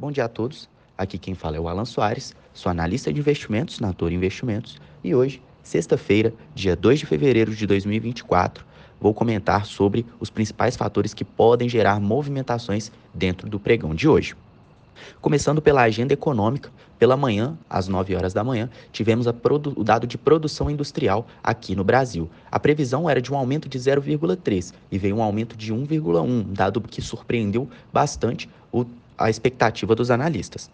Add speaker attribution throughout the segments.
Speaker 1: Bom dia a todos. Aqui quem fala é o Alan Soares, sou analista de investimentos na Toro Investimentos e hoje, sexta-feira, dia 2 de fevereiro de 2024, vou comentar sobre os principais fatores que podem gerar movimentações dentro do pregão de hoje. Começando pela agenda econômica, pela manhã, às 9 horas da manhã, tivemos o dado de produção industrial aqui no Brasil. A previsão era de um aumento de 0,3 e veio um aumento de 1,1, dado que surpreendeu bastante o, a expectativa dos analistas.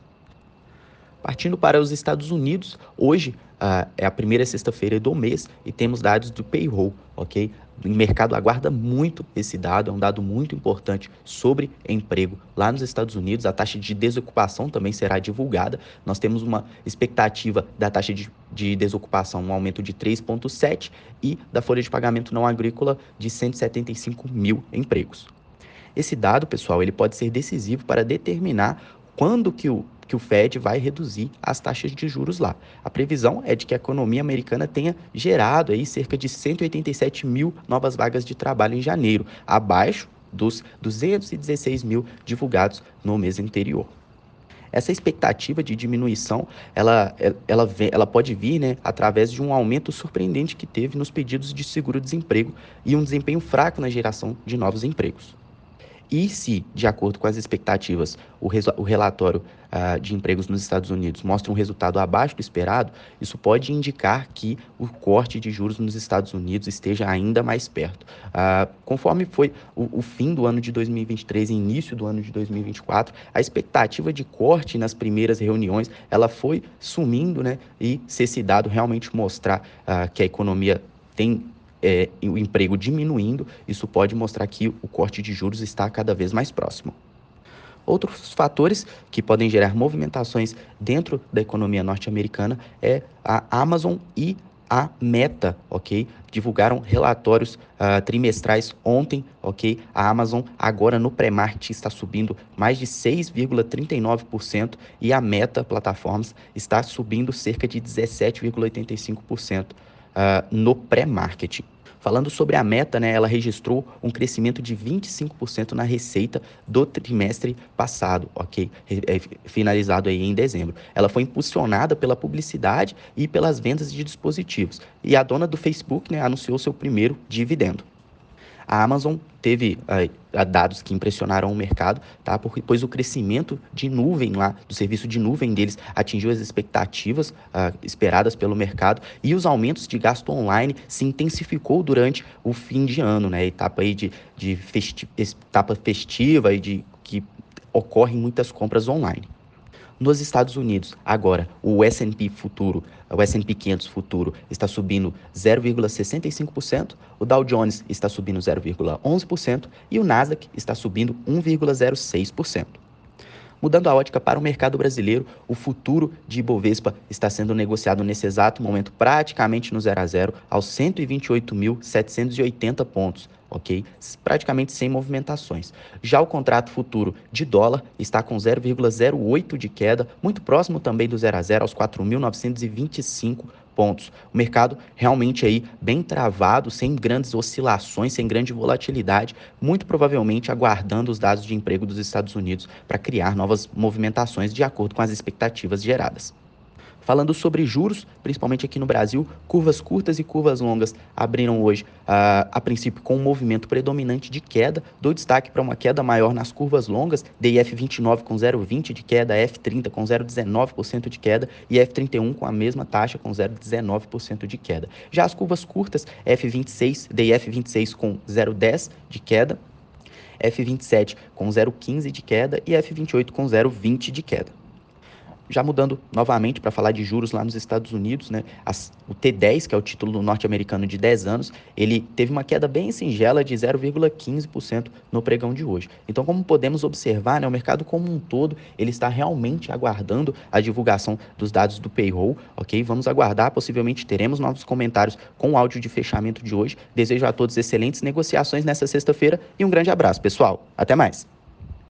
Speaker 1: Partindo para os Estados Unidos, hoje uh, é a primeira sexta-feira do mês e temos dados do payroll, ok? O mercado aguarda muito esse dado, é um dado muito importante sobre emprego lá nos Estados Unidos. A taxa de desocupação também será divulgada. Nós temos uma expectativa da taxa de, de desocupação, um aumento de 3,7% e da folha de pagamento não agrícola de 175 mil empregos. Esse dado, pessoal, ele pode ser decisivo para determinar quando que o que o Fed vai reduzir as taxas de juros lá. A previsão é de que a economia americana tenha gerado aí cerca de 187 mil novas vagas de trabalho em janeiro, abaixo dos 216 mil divulgados no mês anterior. Essa expectativa de diminuição, ela, ela, ela pode vir né, através de um aumento surpreendente que teve nos pedidos de seguro-desemprego e um desempenho fraco na geração de novos empregos. E se, de acordo com as expectativas, o, o relatório uh, de empregos nos Estados Unidos mostra um resultado abaixo do esperado, isso pode indicar que o corte de juros nos Estados Unidos esteja ainda mais perto. Uh, conforme foi o, o, fim do ano de 2023 e início do ano de 2024, a expectativa de corte nas primeiras reuniões ela foi sumindo, né? E se esse dado realmente mostrar uh, que a economia tem é, o emprego diminuindo, isso pode mostrar que o corte de juros está cada vez mais próximo. Outros fatores que podem gerar movimentações dentro da economia norte-americana é a Amazon e a Meta, ok? Divulgaram relatórios uh, trimestrais ontem, ok? A Amazon agora no pré-market está subindo mais de 6,39% e a Meta Plataformas está subindo cerca de 17,85% uh, no pré-market. Falando sobre a meta, né, ela registrou um crescimento de 25% na receita do trimestre passado, ok? É, finalizado aí em dezembro. Ela foi impulsionada pela publicidade e pelas vendas de dispositivos. E a dona do Facebook né, anunciou seu primeiro dividendo. A Amazon teve uh, dados que impressionaram o mercado, tá? Porque, pois o crescimento de nuvem lá, do serviço de nuvem deles, atingiu as expectativas uh, esperadas pelo mercado e os aumentos de gasto online se intensificou durante o fim de ano, né? Etapa aí de, de festi etapa festiva e de que ocorrem muitas compras online. Nos Estados Unidos, agora, o S&P futuro, o S&P 500 futuro está subindo 0,65%, o Dow Jones está subindo 0,11% e o Nasdaq está subindo 1,06%. Mudando a ótica para o mercado brasileiro, o futuro de Ibovespa está sendo negociado nesse exato momento praticamente no 0 a 0 aos 128.780 pontos, ok? Praticamente sem movimentações. Já o contrato futuro de dólar está com 0,08 de queda, muito próximo também do 0 a 0 aos 4.925 pontos. O mercado realmente aí bem travado, sem grandes oscilações, sem grande volatilidade, muito provavelmente aguardando os dados de emprego dos Estados Unidos para criar novas movimentações de acordo com as expectativas geradas. Falando sobre juros, principalmente aqui no Brasil, curvas curtas e curvas longas abriram hoje, uh, a princípio, com um movimento predominante de queda. Dou destaque para uma queda maior nas curvas longas, DIF 29 com 0,20 de queda, F30 com 0,19% de queda e F31 com a mesma taxa, com 0,19% de queda. Já as curvas curtas, F26, DIF 26 com 0,10 de queda, F27 com 0,15 de queda e F28 com 0,20 de queda. Já mudando novamente para falar de juros lá nos Estados Unidos, né? As, o T10, que é o título norte-americano de 10 anos, ele teve uma queda bem singela de 0,15% no pregão de hoje. Então, como podemos observar, né, o mercado como um todo, ele está realmente aguardando a divulgação dos dados do payroll, ok? Vamos aguardar, possivelmente teremos novos comentários com o áudio de fechamento de hoje. Desejo a todos excelentes negociações nessa sexta-feira e um grande abraço, pessoal. Até mais!